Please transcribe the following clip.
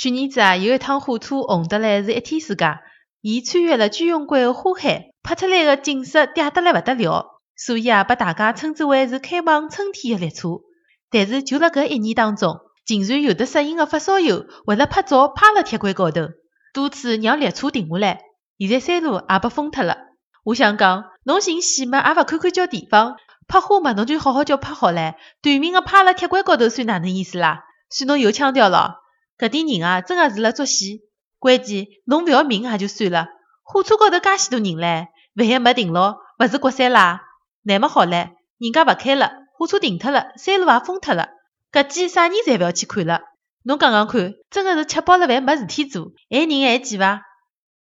去年子啊，有一趟火车红得来是一天世界，伊穿越了居庸关的花海，拍出来的景色嗲得来勿得了，所以啊，被大家称之为是开往春天的列车。但是就辣搿一年当中，竟然有的适应的发烧友为了拍照趴辣铁轨高头，多次让列车停下来。现在山路也被封脱了。我想讲，侬寻戏嘛，也勿看看叫地方；拍花嘛，侬就好好叫拍好唻。短命的趴辣铁轨高头算哪能意思啦？算侬有腔调咯。搿点人啊，真的是辣作死。关键侬勿要命也就算了，火车高头介许多人唻，万一没停牢，勿是国山啦？那么好唻，人家勿开了，火车停脱了，山路也封脱了，搿记啥人侪勿要去看了。侬讲讲看，真的是吃饱了饭没事体做，害人害己伐？